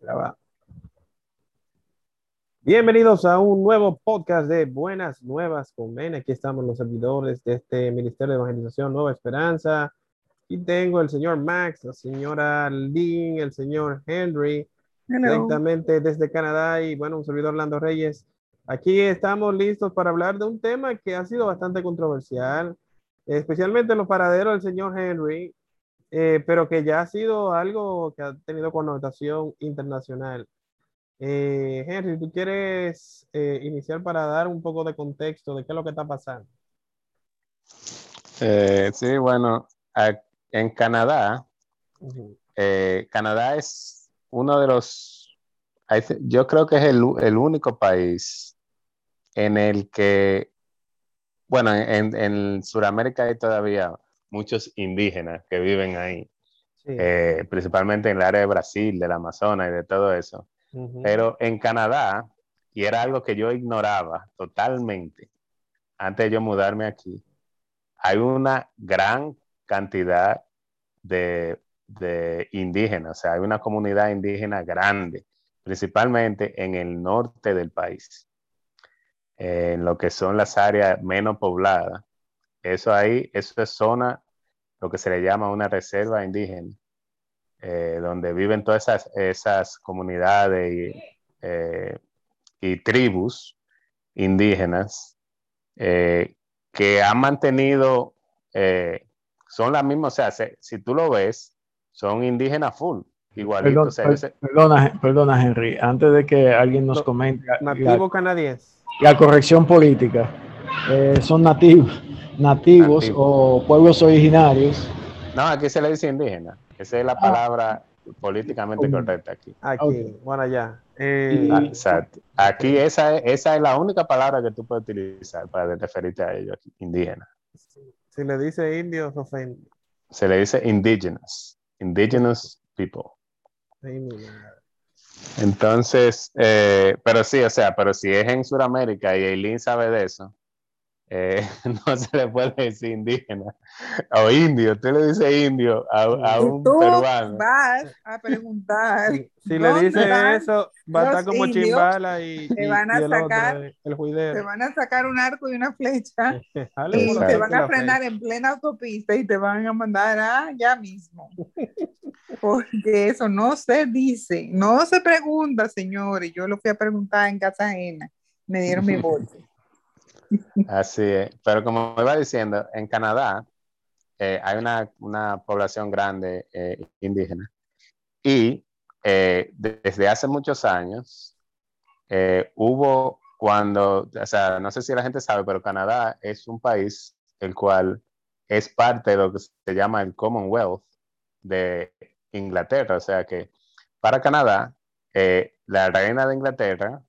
Graba. Bienvenidos a un nuevo podcast de Buenas Nuevas con. Aquí estamos los servidores de este Ministerio de Evangelización Nueva Esperanza. Y tengo el señor Max, la señora Lynn, el señor Henry, Hello. directamente desde Canadá y bueno, un servidor Orlando Reyes. Aquí estamos listos para hablar de un tema que ha sido bastante controversial, especialmente en los paraderos del señor Henry, eh, pero que ya ha sido algo que ha tenido connotación internacional. Eh, Henry, ¿tú quieres eh, iniciar para dar un poco de contexto de qué es lo que está pasando? Sí, bueno, a- en Canadá, Canadá es uno de los, yo creo que es el único país en el que, bueno, en, en Sudamérica hay todavía muchos indígenas que viven ahí, Sí. eh, principalmente en el área de Brasil, del Amazonas y de todo eso. Pero en Canadá, y era algo que yo ignoraba totalmente antes de yo mudarme aquí, hay una gran cantidad de, de indígenas, o sea, hay una comunidad indígena grande, principalmente en el norte del país, en lo que son las áreas menos pobladas. Eso ahí, eso es zona, lo que se le llama una reserva indígena eh, donde viven todas esas, esas comunidades y, eh, y tribus indígenas eh, que han mantenido, eh, son las mismas, o sea, se- si tú lo ves, son indígenas full, igualitos. Perdón, o sea, perdona, perdona, Henry. Antes de que alguien nos No, comente la, Nativo canadiense. la corrección política, eh, son nativos, nativos o pueblos originarios. no, aquí se le dice indígena, esa es la Ah. palabra políticamente correcta aquí. Aquí, bueno, allá. Eh, Ah, exacto. Aquí esa es, esa es la única palabra que tú puedes utilizar para referirte a ellos, aquí, indígena. si le dice indios, ofende. Se le dice indigenous, indigenous people. Entonces, eh, pero sí, o sea, pero si es en Sudamérica y Eileen sabe de eso, eh, no se le puede decir indígena o indio. Tú le dices indio a, a un tú peruano. vas a preguntar, Si, si le ¿Dónde dice eso, va a estar como? Chimbala y, Te van a y el otro, sacar- el te juidero. van a sacar un arco y una flecha y te van a frenar en plena autopista y te van a mandar allá mismo. Porque eso no se dice, no se pregunta, señores. Yo lo fui a preguntar en casa ajena. Me dieron mi bolsa. Así es. Pero como iba diciendo, en Canadá eh, hay una, una población grande eh, indígena y eh, de- desde hace muchos años hubo cuando, o sea, no sé si la gente sabe, pero Canadá es un país el cual es parte de lo que se llama el Commonwealth de Inglaterra. O sea que para Canadá, la reina de Inglaterra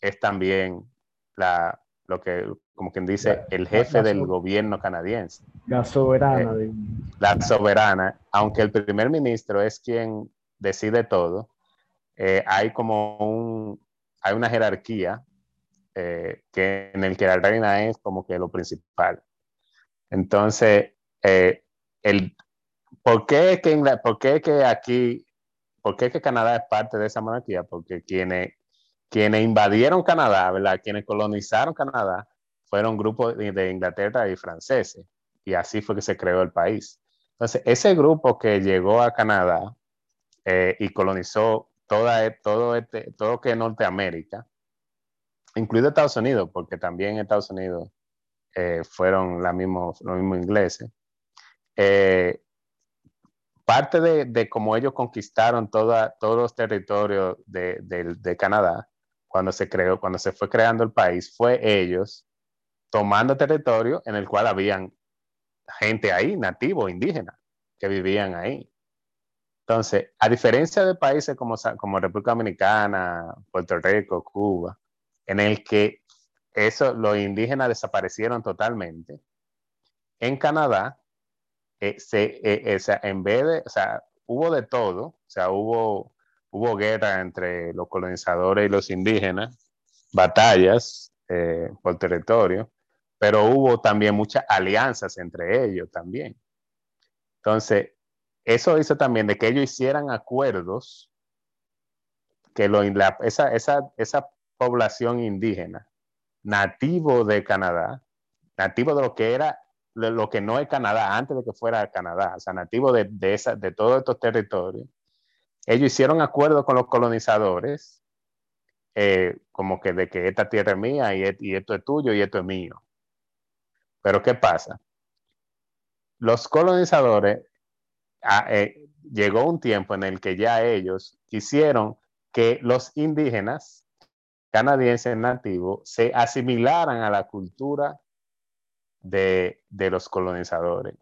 es también la, lo que, como quien dice, el jefe la- del gobierno canadiense La soberana. Eh, la soberana, aunque el primer ministro es quien decide todo, eh, hay como un, hay una jerarquía eh, que, en el que la reina es como que lo principal. Entonces, eh, el, ¿por, qué que ¿por qué que aquí, por qué que Canadá es parte de esa monarquía? Porque quienes, quienes invadieron Canadá. Quienes colonizaron Canadá fueron grupos de, Inglaterra y franceses y así fue que se creó el país. Entonces, ese grupo que llegó a Canadá eh, y colonizó toda, todo, este, todo que es Norteamérica, incluido Estados Unidos, porque también Estados Unidos eh, fueron los mismos ingleses. Eh, parte de, de cómo ellos conquistaron toda, todos los territorios de Canadá, cuando se creó, cuando se fue creando el país, fue ellos tomando territorio en el cual habían gente ahí, nativos, indígenas, que vivían ahí. Entonces, a diferencia de países como, como República Dominicana, Puerto Rico, Cuba, en el que eso, los indígenas desaparecieron totalmente, en Canadá, eh, se, eh, eh, en vez de, o sea, hubo de todo, o sea, hubo, hubo guerra entre los colonizadores y los indígenas, batallas eh, por territorio, pero hubo también muchas alianzas entre ellos también. Entonces, eso hizo también de que ellos hicieran acuerdos que esa, población indígena, nativo de Canadá, nativo de lo que era, lo que no es Canadá antes de que fuera Canadá, o sea, nativo de, de todos estos territorios, ellos hicieron acuerdos con los colonizadores, eh, como que de que esta tierra es mía y, esto es tuyo y esto es mío. Pero ¿qué pasa? Los colonizadores, ah, eh, llegó un tiempo en el que ya ellos quisieron que los indígenas canadienses nativos se asimilaran a la cultura de, de los colonizadores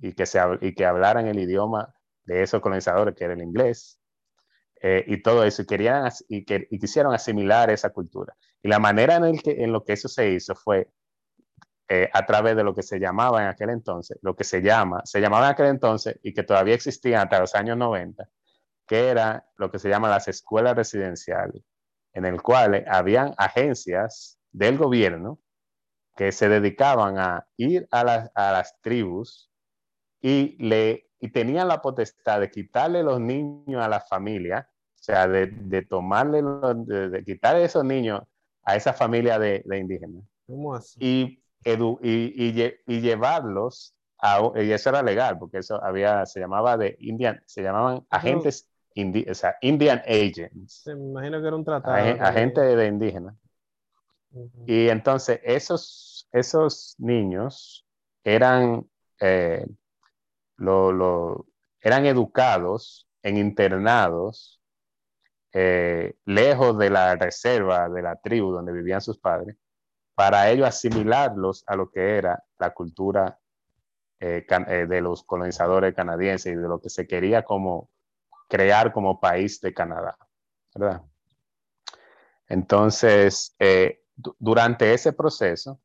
y que, se, y que hablaran el idioma de esos colonizadores, que era el inglés, eh, y todo eso, y, querían, y, que, y, quisieron asimilar esa cultura. Y la manera en, el que, en lo que eso se hizo fue eh, a través de lo que se llamaba en aquel entonces, lo que se llama, se llamaba en aquel entonces y que todavía existía hasta los años 90, que era lo que se llama las escuelas residenciales, en el cual habían agencias del gobierno que se dedicaban a ir a, las, a las tribus y, le, y tenían la potestad de quitarle los niños a la familia, o sea, de, de tomarle, de, de, quitarle esos niños a esa familia de, de indígenas. ¿Cómo así? Y edu y, y, y, llevarlos a, y eso era legal, porque eso había, se llamaba de Indian, se llamaban agentes, indi, o sea, Indian Agents. Se me imagino que era un tratado. Ag agente de indígenas. Uh -huh. Y entonces esos, esos niños eran, eh, lo, eran educados en internados eh, lejos de la reserva de la tribu donde vivían sus padres para ello asimilarlos a lo que era la cultura eh, eh, de los colonizadores canadienses y de lo que se quería como crear como país de Canadá, ¿verdad? Entonces, durante ese proceso,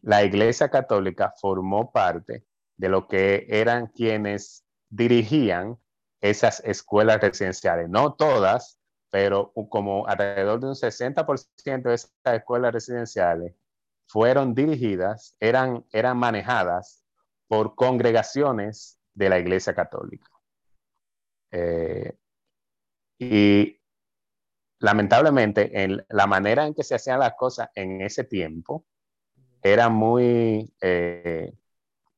la Iglesia Católica formó parte de lo que eran quienes dirigían esas escuelas residenciales. No todas, pero como alrededor de un 60% de esas escuelas residenciales fueron dirigidas, eran, eran manejadas por congregaciones de la Iglesia Católica. Eh, y lamentablemente, en la manera en que se hacían las cosas en ese tiempo era muy, eh,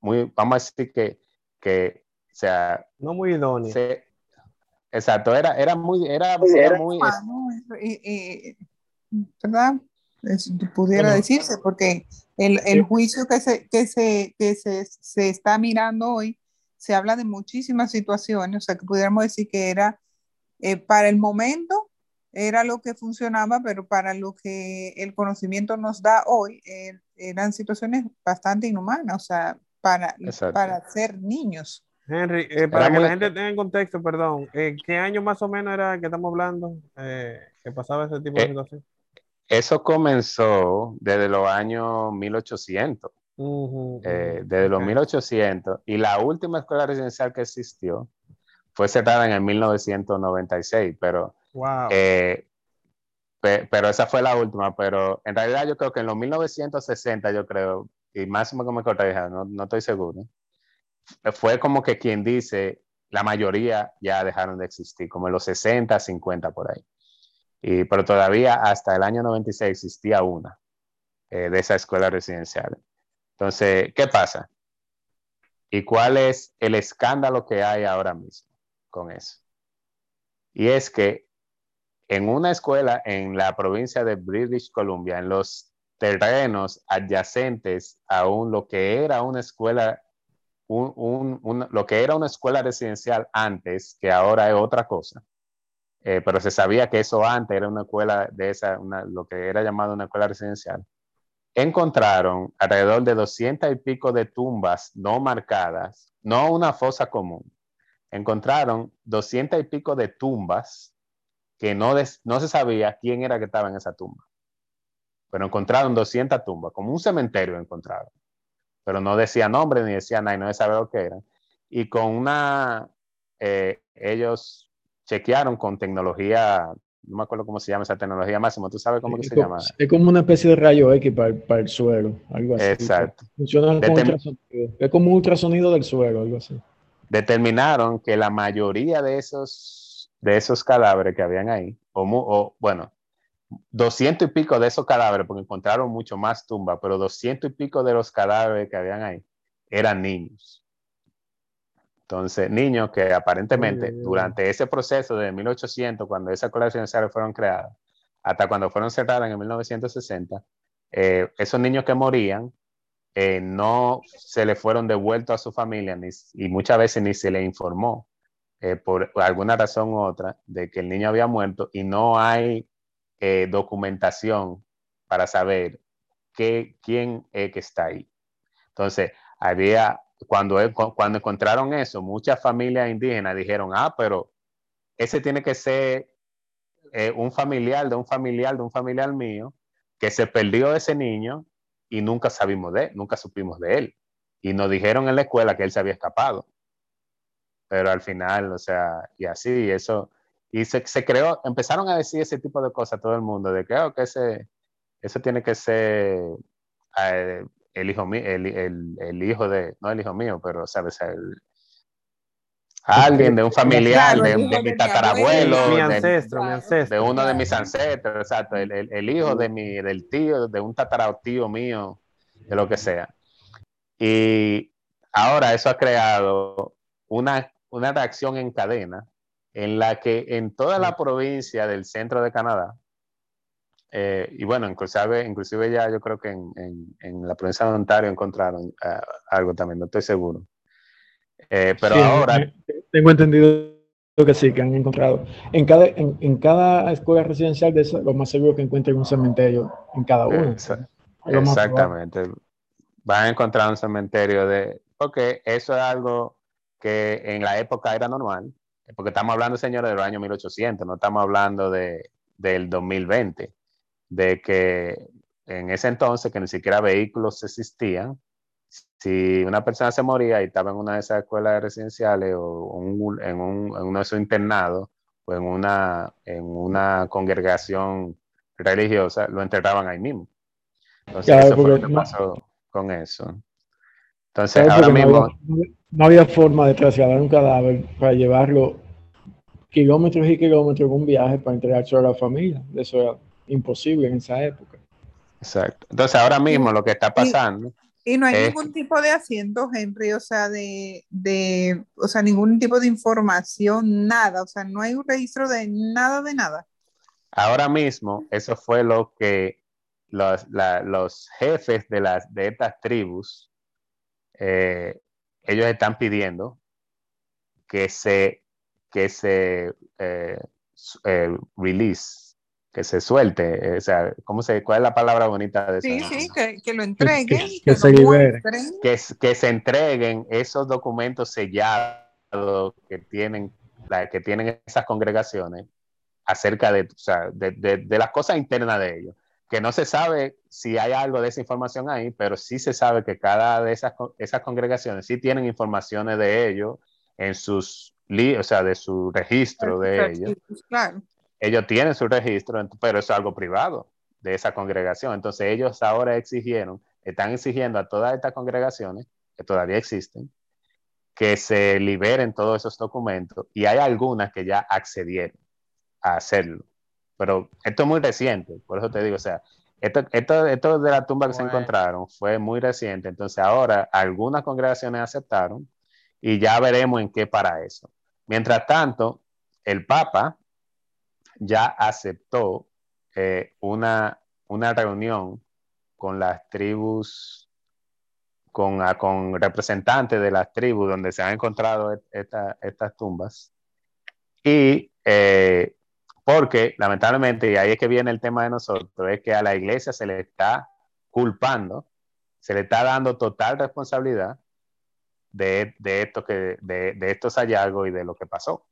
muy vamos a decir que, que o sea, no muy idóneo. Se, exacto, era, era muy, era, era muy, ¿verdad? pudiera bueno. decirse, porque el, el juicio que, se, que, se, que se, se, está mirando hoy, se habla de muchísimas situaciones, o sea, que pudiéramos decir que era, eh, para el momento, era lo que funcionaba, pero para lo que el conocimiento nos da hoy, eh, eran situaciones bastante inhumanas, o sea, para, para ser niños. Henry, eh, para que la gente tenga en contexto, perdón, ¿qué año más o menos era que estamos hablando que pasaba ese tipo de situación? Eso comenzó desde los años 1800. Uh -huh. eh, desde los okay. 1800. Y la última escuela residencial que existió fue cerrada en el 1996, pero, wow. eh, pe pero esa fue la última. Pero en realidad yo creo que en los 1960, yo creo, y máximo que me corrija, no, no estoy seguro, fue como que quien dice, la mayoría ya dejaron de existir, como en los 60, 50 por ahí. Y, pero todavía hasta el año 96 existía una eh, de esa escuela residencial. Entonces, ¿qué pasa? ¿Y cuál es el escándalo que hay ahora mismo con eso? Y es que en una escuela en la provincia de British Columbia, en los terrenos adyacentes a un, lo que era una escuela, un, un, un, lo que era una escuela residencial antes, que ahora es otra cosa, eh, pero se sabía que eso antes era una escuela de esa, una, lo que era llamado una escuela residencial, encontraron alrededor de 200 y pico de tumbas no marcadas, no una fosa común, encontraron 200 y pico de tumbas que no, des, no se sabía quién era que estaba en esa tumba. Pero encontraron 200 tumbas, como un cementerio encontraron. Pero no decía nombre ni decía nada, y no se sabe lo que eran. Y con una, eh, ellos chequearon con tecnología, no me acuerdo cómo se llama esa tecnología máximo, ¿tú sabes cómo es que como, se llama? Es como una especie de rayo X para, para el suelo, algo así. Exacto. Funciona con ultrasonido. Es como un ultrasonido del suelo, algo así. Determinaron que la mayoría de esos de esos cadáveres que habían ahí, o, o bueno, 200 y pico de esos cadáveres, porque encontraron mucho más tumbas, pero 200 y pico de los cadáveres que habían ahí eran niños. Entonces, niños que aparentemente durante ese proceso de 1800, cuando esas colecciones fueron creadas, hasta cuando fueron cerradas en 1960, eh, esos niños que morían eh, no se le fueron devueltos a su familia y muchas veces ni se le informó eh, por alguna razón u otra de que el niño había muerto y no hay documentación para saber qué, quién es que está ahí. Entonces, había, cuando, cuando encontraron eso, muchas familias indígenas dijeron, ah, pero ese tiene que ser un familiar de un familiar de un familiar mío que se perdió ese niño y nunca sabimos de nunca supimos de él. Y nos dijeron en la escuela que él se había escapado. Pero al final, o sea, y así, eso, y se, se creó, empezaron a decir ese tipo de cosas a todo el mundo, de que, oh, que ese, eso tiene que ser eh, el hijo mío, el, el, el, hijo de, no el hijo mío, pero, ¿sabes? El, alguien, de un familiar, de, mi tatarabuelo, mi ancestro, mi ancestro. de uno de mis ancestros, exacto, el, el, hijo de mi, del tío, de un tataratío mío, de lo que sea. Y ahora eso ha creado una, una reacción en cadena en la que en toda la provincia del centro de Canadá, eh, y bueno, inclusive, inclusive ya yo creo que en, en, en la provincia de Ontario encontraron uh, algo también, no estoy seguro. Eh, pero sí, ahora... Tengo entendido que sí, que han encontrado. En cada, en, en cada escuela residencial, de eso, lo más seguro que encuentren un cementerio en cada uno. Exactamente. Van a encontrar un cementerio de... Porque eso es algo que en la época era normal. Porque estamos hablando, señores, de los años 1800, no estamos hablando de, del 2020. De que en ese entonces, que ni siquiera vehículos existían, si una persona se moría y estaba en una de esas escuelas residenciales o un, en, un, en, uno de esos internados o en una, en una congregación religiosa, lo enterraban ahí mismo. Entonces, claro, eso fue lo que no, pasó con eso. Entonces, ahora mismo... No había, no había, forma de trasladar un cadáver para llevarlo kilómetros y kilómetros en un viaje para entregarse a la familia. Eso era imposible en esa época. Exacto. Entonces, ahora mismo lo que está pasando... Y no hay ningún tipo de asiento, Henry, o sea, de, de, o sea, ningún tipo de información, nada, o sea, no hay un registro de nada de nada. Ahora mismo, eso fue lo que los, la, los jefes de, las, de estas tribus, eh, ellos están pidiendo que se, que se eh, eh, release que se suelte, o sea, ¿cómo se, ¿cuál es la palabra bonita de eso? Sí, sí, que, que lo entreguen. Que, que, que se liberen. Que, que, se entreguen esos documentos sellados que tienen, la, que tienen esas congregaciones acerca de, o sea, de, de, de, las cosas internas de ellos. Que no se sabe si hay algo de esa información ahí, pero sí se sabe que cada de esas, esas congregaciones sí tienen informaciones de ellos en sus, o sea, de su registro de ellos. Claro ellos tienen su registro, pero es algo privado de esa congregación. Entonces ellos ahora exigieron, están exigiendo a todas estas congregaciones, que todavía existen, que se liberen todos esos documentos y hay algunas que ya accedieron a hacerlo. Pero esto es muy reciente, por eso te digo, o sea, esto, esto, esto de la tumba que bueno. se encontraron fue muy reciente, entonces ahora algunas congregaciones aceptaron y ya veremos en qué para eso. Mientras tanto, el Papa ya aceptó eh, una, una reunión con las tribus, con, uh, con, representantes de las tribus donde se han encontrado esta, estas tumbas. Y eh, porque lamentablemente, y ahí es que viene el tema de nosotros, es que a la iglesia se le está culpando, se le está dando total responsabilidad de, de, esto que, de, de estos hallazgos y de lo que pasó.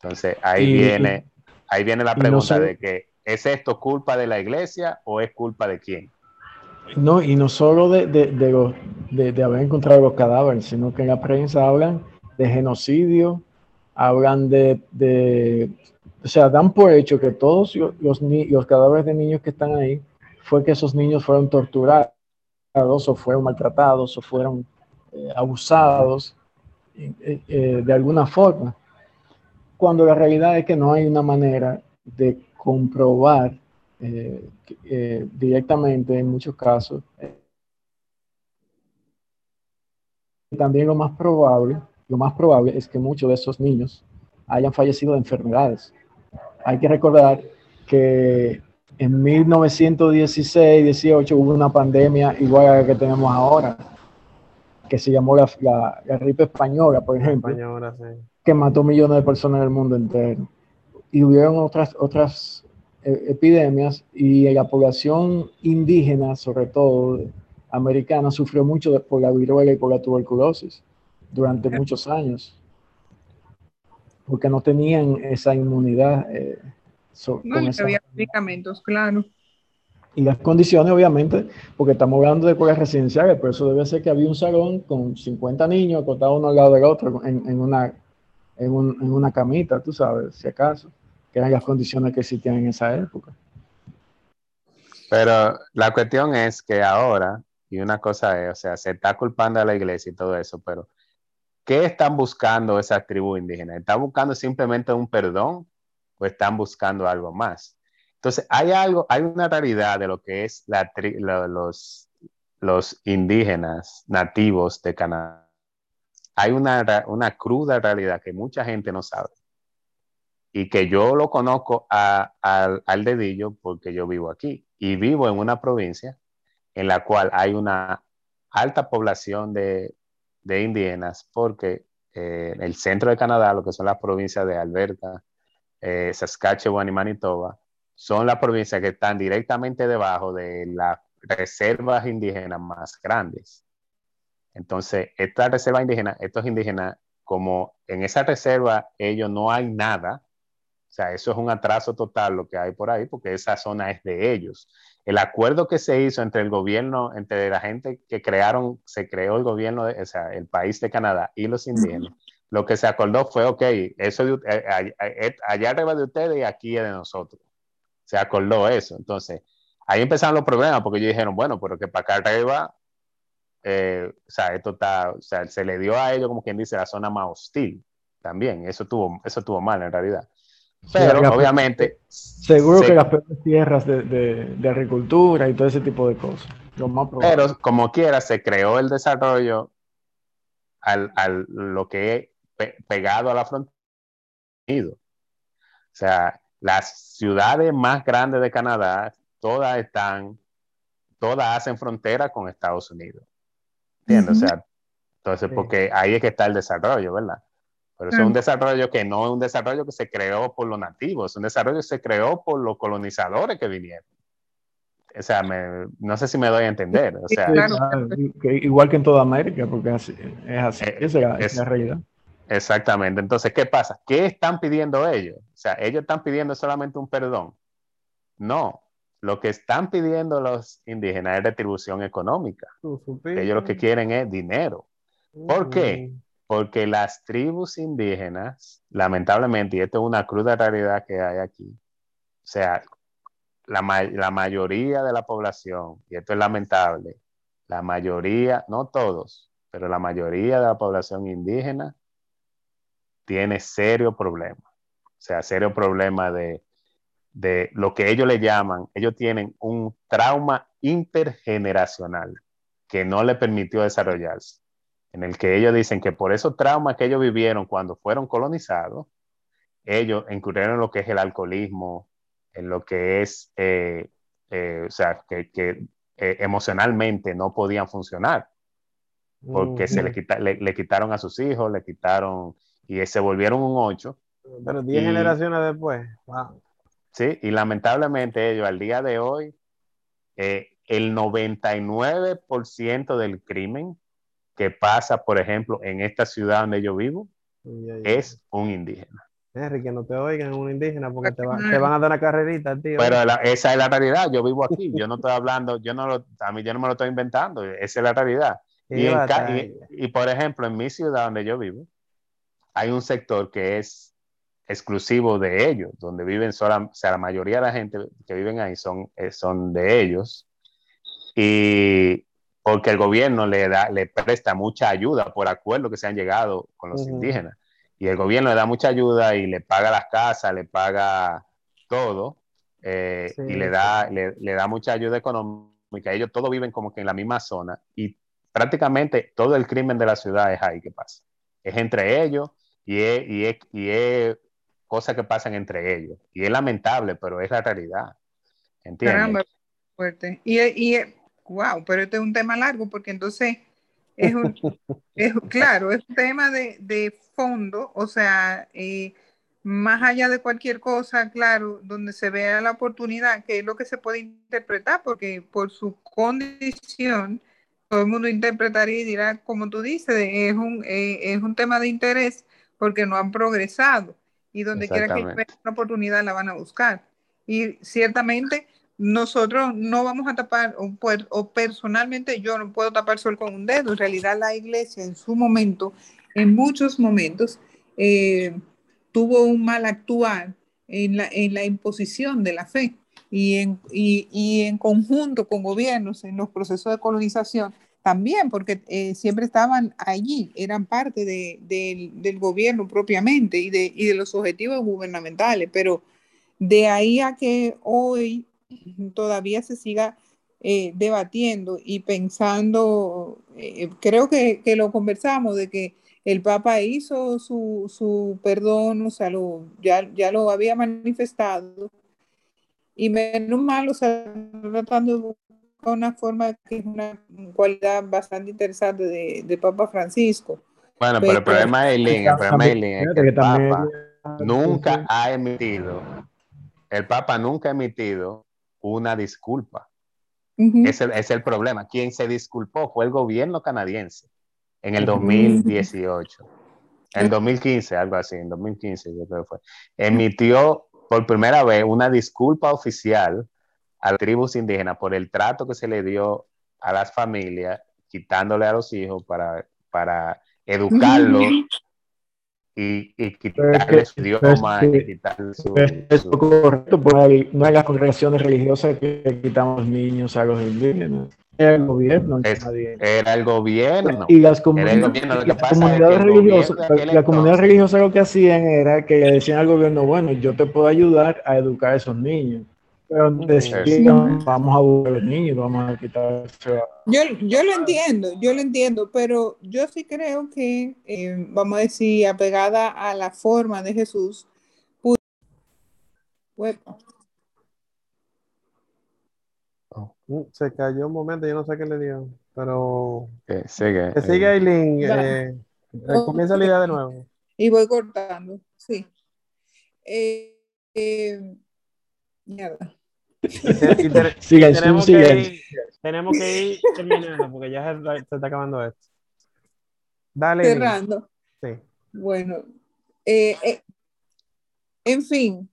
Entonces ahí y, viene ahí viene la pregunta no de que ¿es esto culpa de la iglesia o es culpa de quién? No, y no solo de, de, de, los, de, haber encontrado los cadáveres, sino que en la prensa hablan de genocidio, hablan de, o sea, dan por hecho que todos los, los cadáveres de niños que están ahí fue que esos niños fueron torturados o fueron maltratados o fueron eh, abusados eh, eh, de alguna forma. cuando la realidad es que no hay una manera de comprobar directamente en muchos casos. También lo más probable, lo más probable es que muchos de esos niños hayan fallecido de enfermedades. Hay que recordar que en 1916-18 hubo una pandemia igual a la que tenemos ahora, que se llamó la, la, gripe española, por ejemplo, que mató millones de personas en el mundo entero. Y hubieron otras, otras eh, epidemias y la población indígena, sobre todo americana, sufrió mucho por la viruela y por la tuberculosis durante muchos años, porque no tenían esa inmunidad. Eh, no, había medicamentos, claro. Y las condiciones, obviamente, porque estamos hablando de escuelas residenciales, pero eso debe ser que había un salón con 50 niños acostados uno al lado del otro en, una, en, una camita, tú sabes, si acaso, que eran las condiciones que existían en esa época. Pero la cuestión es que ahora, y una cosa es, o sea, se está culpando a la iglesia y todo eso, pero ¿qué están buscando esas tribus indígenas? ¿Están buscando simplemente un perdón o están buscando algo más? Entonces, hay algo, hay una realidad de lo que es los, los indígenas nativos de Canadá. Hay una, una cruda realidad que mucha gente no sabe y que yo lo conozco al dedillo porque yo vivo aquí y vivo en una provincia en la cual hay una alta población de, de indígenas porque eh, el centro de Canadá, lo que son las provincias de Alberta, eh, Saskatchewan y Manitoba, son las provincias que están directamente debajo de las reservas indígenas más grandes. Entonces, esta reserva indígena, estos indígenas, como en esa reserva ellos no hay nada, o sea, eso es un atraso total lo que hay por ahí, porque esa zona es de ellos. El acuerdo que se hizo entre el gobierno, entre la gente que crearon, se creó el gobierno, o sea, el país de Canadá y los indígenas, lo que se acordó fue, ok, eso de, eh, eh, allá arriba de ustedes y aquí es de nosotros se acordó eso. Entonces, ahí empezaron los problemas porque ellos dijeron, bueno, pero que para acá arriba, eh, o sea, esto está, o sea, se le dio a ellos, como quien dice, la zona más hostil también. Eso tuvo, eso tuvo mal en realidad. Pero obviamente. Seguro que las peores tierras de, de, agricultura y todo ese tipo de cosas. Lo más pero como quiera, se creó el desarrollo al, al lo que es pegado a la frontera. O sea, las ciudades más grandes de Canadá, todas están, todas hacen frontera con Estados Unidos. ¿Entiendes? O sea, entonces, porque ahí es que está el desarrollo, ¿verdad? Pero eso es un desarrollo que no es un desarrollo que se creó por los nativos, es un desarrollo que se creó por los colonizadores que vinieron. O sea, no sé si me doy a entender. O sea, igual que en toda América, porque es así, eh, esa es la realidad. Exactamente. Entonces, ¿qué pasa? ¿Qué están pidiendo ellos? O sea, ellos están pidiendo solamente un perdón. No, lo que están pidiendo los indígenas es retribución económica. Ellos lo que quieren es dinero. ¿Por qué? Porque las tribus indígenas, lamentablemente, y esto es una cruda realidad que hay aquí, o sea, la, la mayoría de la población, y esto es lamentable, la mayoría, no todos, pero la mayoría de la población indígena tiene serio problema. O sea, serio problema de, de lo que ellos le llaman, ellos tienen un trauma intergeneracional que no le permitió desarrollarse, en el que ellos dicen que por esos traumas que ellos vivieron cuando fueron colonizados, ellos incurrieron en lo que es el alcoholismo, en lo que es, eh, eh, o sea, que, que eh, emocionalmente no podían funcionar, porque se le, quita, le, quitaron a sus hijos, le quitaron y se volvieron un 8. Pero 10 generaciones después. Sí, y lamentablemente ellos al día de hoy, eh, el 99% del crimen que pasa, por ejemplo, en esta ciudad donde yo vivo, es un indígena. Henry, que no te oigan un indígena porque te, van a dar una carrerita, tío. Pero esa es la realidad, yo vivo aquí, yo no estoy hablando, yo no lo, a mí yo no me lo estoy inventando, esa es la realidad. Y, y, por ejemplo, en mi ciudad donde yo vivo, hay un sector que es exclusivo de ellos, donde viven sola, o sea, la mayoría de la gente que viven ahí son, eh, son de ellos. Y porque el gobierno le, da, le presta mucha ayuda por acuerdo que se han llegado con los indígenas. y el gobierno le da mucha ayuda y le paga las casas, le paga todo, eh, y le da, le, da mucha ayuda económica. Ellos todos viven como que en la misma zona y prácticamente todo el crimen de la ciudad es ahí que pasa. Es entre ellos y es, y es, y es cosas que pasan entre ellos. Y es lamentable, pero es la realidad. ¿Entiendes? fuerte. Y, y, wow, pero este es un tema largo porque entonces es un, es, claro, es un tema de, de fondo, o sea, eh, más allá de cualquier cosa, claro, donde se vea la oportunidad, que es lo que se puede interpretar, porque por su condición, todo el mundo interpretaría y dirá, como tú dices, es un, eh, es un tema de interés porque no han progresado y donde quiera que haya una oportunidad la van a buscar. Y ciertamente nosotros no vamos a tapar, o, o, personalmente yo no puedo tapar sol con un dedo. En realidad la iglesia en su momento, en muchos momentos, eh, tuvo un mal actuar en la, en la imposición de la fe y en, y, y en conjunto con gobiernos en los procesos de colonización también, porque eh, siempre estaban allí, eran parte de, del gobierno propiamente y de, y de los objetivos gubernamentales, pero de ahí a que hoy todavía se siga eh, debatiendo y pensando, eh, creo que, que, lo conversamos, de que el Papa hizo su, su perdón, o sea, lo, ya, ya lo había manifestado, y menos mal, o sea, tratando de buscar una forma que es una cualidad bastante interesante de, de Papa Francisco. Bueno, pero, el problema es, el problema es que el Papa nunca ha emitido, el Papa nunca ha emitido una disculpa. ese, es el problema. Quien se disculpó fue el gobierno canadiense en el 2018. En 2015, algo así, en 2015 yo creo que fue. Emitió por primera vez una disculpa oficial a las tribus indígenas por el trato que se le dio a las familias, quitándole a los hijos para, para educarlos y, y quitarle su idioma y quitarle su, Es correcto, pues hay, no hay las congregaciones religiosas que quitamos niños a los indígenas. Era el gobierno. Es, era el gobierno. Y las, comunidades religiosas, la comunidad religiosa lo que hacían era que le decían al gobierno, bueno, yo te puedo ayudar a educar a esos niños pero vamos a buscar los niños, vamos a quitar. Yo, yo lo entiendo, yo lo entiendo, pero yo sí creo que, eh, vamos a decir, apegada a la forma de Jesús, oh, uh, se cayó un momento, yo no sé qué le dio, pero sigue, que sigue Aileen, eh, comienza la idea de nuevo. Y voy cortando, sí. Eh, mierda tenemos, que ir, tenemos que ir terminando porque ya se, está acabando esto. Dale. Cerrando. Sí. Bueno, eh, eh, en fin,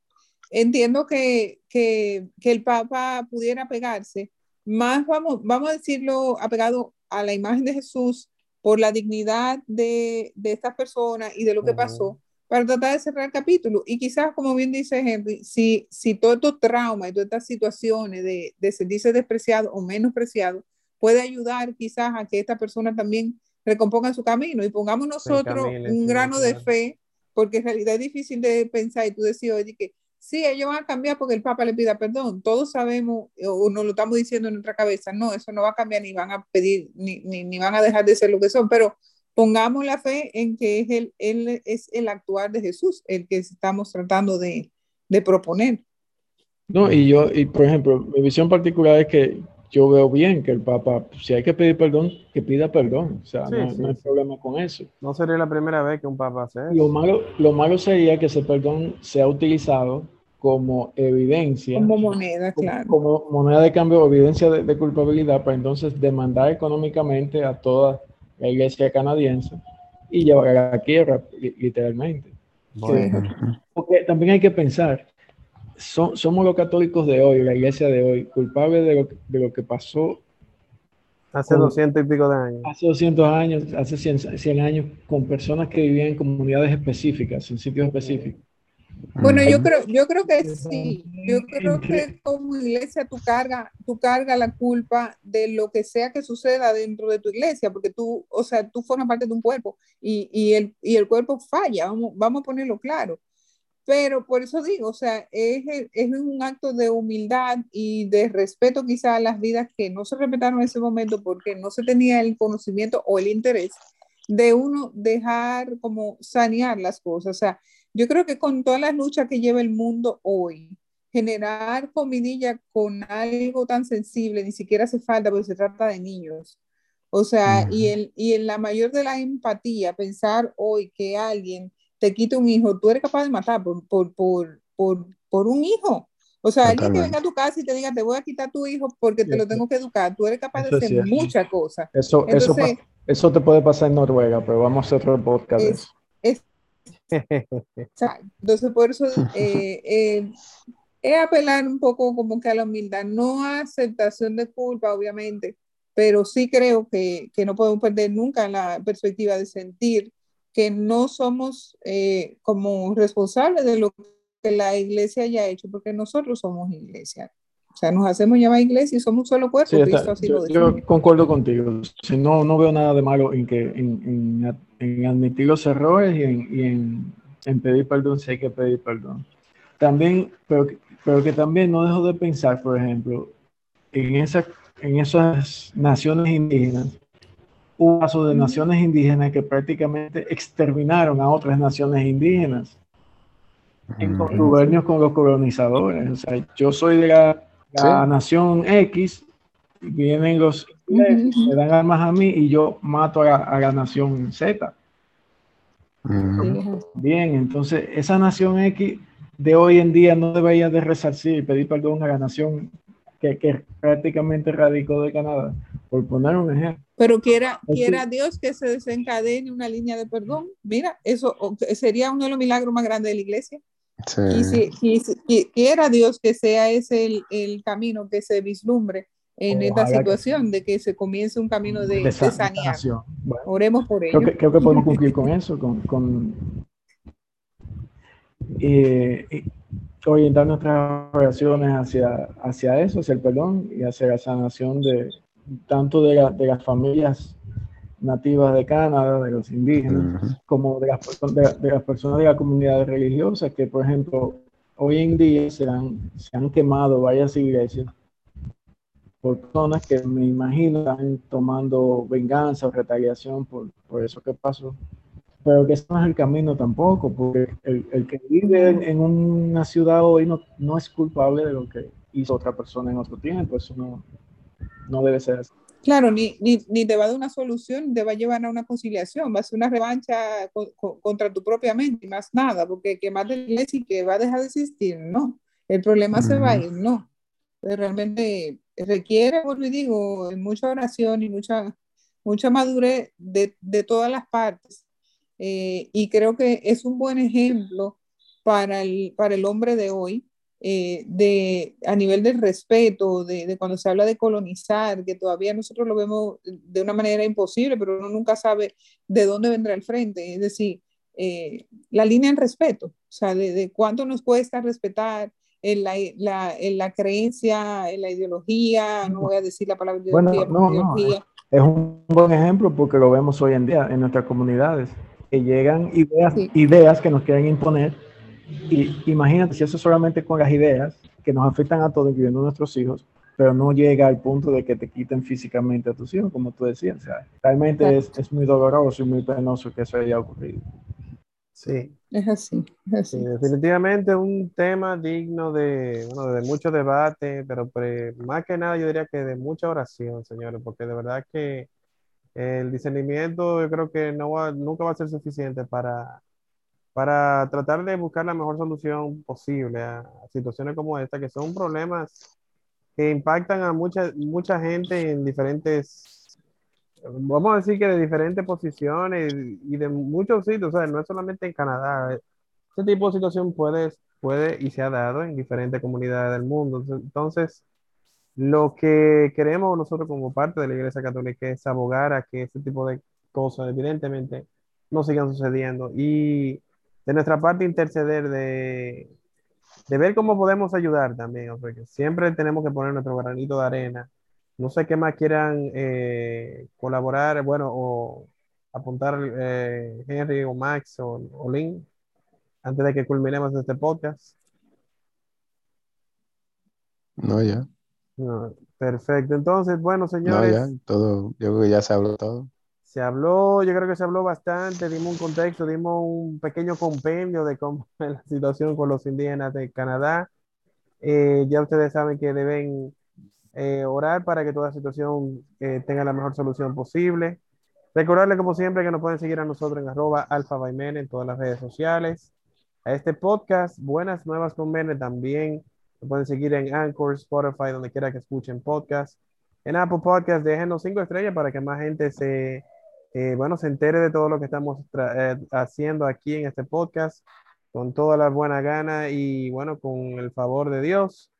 entiendo que, que, que, el Papa pudiera pegarse, más vamos, vamos a decirlo apegado a la imagen de Jesús por la dignidad de, de estas personas y de lo que pasó, para tratar de cerrar el capítulo. Y quizás, como bien dice Henry, si, si todo estos traumas y todas estas situaciones de, de sentirse despreciado o menospreciado puede ayudar quizás a que esta persona también recomponga su camino y pongamos nosotros un grano de fe, porque en realidad es difícil de pensar y tú decías, oye, que sí, ellos van a cambiar porque el Papa le pida perdón. Todos sabemos, o nos lo estamos diciendo en nuestra cabeza, no, eso no va a cambiar, ni van a pedir, ni, ni, ni van a dejar de ser lo que son, pero pongamos la fe en que es el, él es el actuar de Jesús, el que estamos tratando de, de, proponer. No, y yo, y por ejemplo, mi visión particular es que yo veo bien que el Papa, si hay que pedir perdón, que pida perdón. O sea, no, no, hay problema con eso. No sería la primera vez que un Papa hace eso. Lo malo, lo malo sería que ese perdón sea utilizado como evidencia. Como moneda, claro. Como, moneda de cambio, evidencia de, de culpabilidad, para entonces demandar económicamente a todas la iglesia canadiense y llevar a la quiebra, literalmente. Porque también hay que pensar, somos los católicos de hoy, la iglesia de hoy, culpables de lo, de lo que pasó Hace doscientos y pico de años. Hace 200 años, hace 100, años, con personas que vivían en comunidades específicas, en sitios específicos. Bueno, yo creo, yo creo que sí. Yo creo que como iglesia tú carga, tú carga la culpa de lo que sea que suceda dentro de tu iglesia, porque tú, o sea, tú formas parte de un cuerpo y, y, el, y el cuerpo falla, vamos, vamos a ponerlo claro. Pero por eso digo, o sea, es, es un acto de humildad y de respeto quizá a las vidas que no se respetaron en ese momento porque no se tenía el conocimiento o el interés de uno dejar como sanear las cosas. O sea, yo creo que con todas las luchas que lleva el mundo hoy, generar comidilla con algo tan sensible ni siquiera hace falta porque se trata de niños. O sea, y, el, y en la mayor de la empatía, pensar hoy que alguien te quite un hijo, tú eres capaz de matar por, por, por, por, por un hijo. O sea, alguien que venga a tu casa y te diga, te voy a quitar a tu hijo porque te lo tengo que educar, tú eres capaz de hacer muchas cosas. Eso, eso, eso te puede pasar en Noruega, pero vamos a hacer otro podcast. Es, es, entonces, por eso eh, eh, es apelar un poco como que a la humildad, no a aceptación de culpa, obviamente, pero sí creo que, que no podemos perder nunca la perspectiva de sentir que no somos eh, como responsables de lo que la iglesia haya hecho, porque nosotros somos iglesia. O sea, nos hacemos llamar iglesia y somos un solo cuerpo. yo, concuerdo contigo. Si no, no veo nada de malo en, que, en, en, admitir los errores y, en, en, pedir perdón si hay que pedir perdón. También, pero, pero que también no dejo de pensar, por ejemplo, en, esa, en esas naciones indígenas, un caso de naciones indígenas que prácticamente exterminaron a otras naciones indígenas en contubernios con los colonizadores. O sea, yo soy de la la nación X, vienen los me dan armas a mí y yo mato a la, nación Z. Bien, entonces esa nación X de hoy en día no debería de resarcir y pedir perdón a la nación que, que prácticamente radicó de Canadá, por poner un ejemplo. Pero quiera, quiera Dios que se desencadene una línea de perdón. Mira, eso sería uno de los milagros más grandes de la iglesia. Y si, quiera Dios que sea ese el, camino que se vislumbre en esta situación, de que se comience un camino de, de, sanear. Oremos por ello. Creo que, podemos cumplir con eso, con, con orientar nuestras oraciones hacia, hacia eso, hacia el perdón y hacia la sanación de tanto de, de las familias nativas de Canadá, de los indígenas, como de las, de, las, personas de la comunidad religiosa, que por ejemplo, hoy en día se han, se han quemado varias iglesias por personas que me imagino están tomando venganza o retaliación por, por eso que pasó. Pero que eso no es el camino tampoco, porque el, el que vive en, en, una ciudad hoy no, no es culpable de lo que hizo otra persona en otro tiempo, eso no, no debe ser así. Claro, ni, ni, te va a dar una solución, te va a llevar a una conciliación, va a ser una revancha contra tu propia mente y más nada, porque que más de y que va a dejar de existir, no. El problema se va a ir, no. realmente requiere, como y digo, mucha oración y mucha, mucha madurez de, de todas las partes. Eh, y creo que es un buen ejemplo para el, para el hombre de hoy, eh, de, a nivel del respeto, de, de, cuando se habla de colonizar, que todavía nosotros lo vemos de una manera imposible, pero uno nunca sabe de dónde vendrá el frente. Es decir, eh, la línea en respeto, o sea, de, de cuánto nos cuesta respetar en la, la, en la, creencia, en la ideología, no voy a decir la palabra ideología. Bueno, no, no, es un buen ejemplo porque lo vemos hoy en día en nuestras comunidades, que llegan ideas, ideas que nos quieren imponer y imagínate si eso solamente con las ideas que nos afectan a todos, incluyendo a nuestros hijos, pero no llega al punto de que te quiten físicamente a tus hijos, como tú decías. O sea, realmente es, es, muy doloroso y muy penoso que eso haya ocurrido. Sí. Es así, es así. Sí, definitivamente un tema digno de, bueno, de mucho debate, pero más que nada yo diría que de mucha oración, señores, porque de verdad que el discernimiento yo creo que no va, nunca va a ser suficiente para para tratar de buscar la mejor solución posible a, situaciones como esta, que son problemas que impactan a mucha, mucha gente en diferentes, vamos a decir que de diferentes posiciones y de muchos sitios, o sea, no es solamente en Canadá. Este tipo de situación puede, puede y se ha dado en diferentes comunidades del mundo. Entonces, lo que queremos nosotros como parte de la Iglesia Católica es abogar a que este tipo de cosas, evidentemente, no sigan sucediendo. Y de nuestra parte interceder, de, de ver cómo podemos ayudar también, porque siempre tenemos que poner nuestro granito de arena. No sé qué más quieran eh, colaborar, bueno, o apuntar eh, Henry o Max o, o Lynn antes de que culminemos este podcast. No, ya. No, perfecto. Entonces, bueno, No, señores, ya, todo, yo creo que ya se habló todo. Se habló, yo creo que se habló bastante, dimos un contexto, dimos un pequeño compendio de cómo es la situación con los indígenas de Canadá. Eh, ya ustedes saben que deben eh, orar para que toda situación eh, tenga la mejor solución posible. Recordarle, como siempre, que nos pueden seguir a nosotros en arroba en todas las redes sociales. A este podcast, Buenas Nuevas con Mene, también lo pueden seguir en Anchor, Spotify, donde quiera que escuchen podcast. En Apple Podcast, déjenos cinco estrellas para que más gente se, eh, bueno, se entere de todo lo que estamos eh, haciendo aquí en este podcast, con toda la buena gana y, bueno, con el favor de Dios.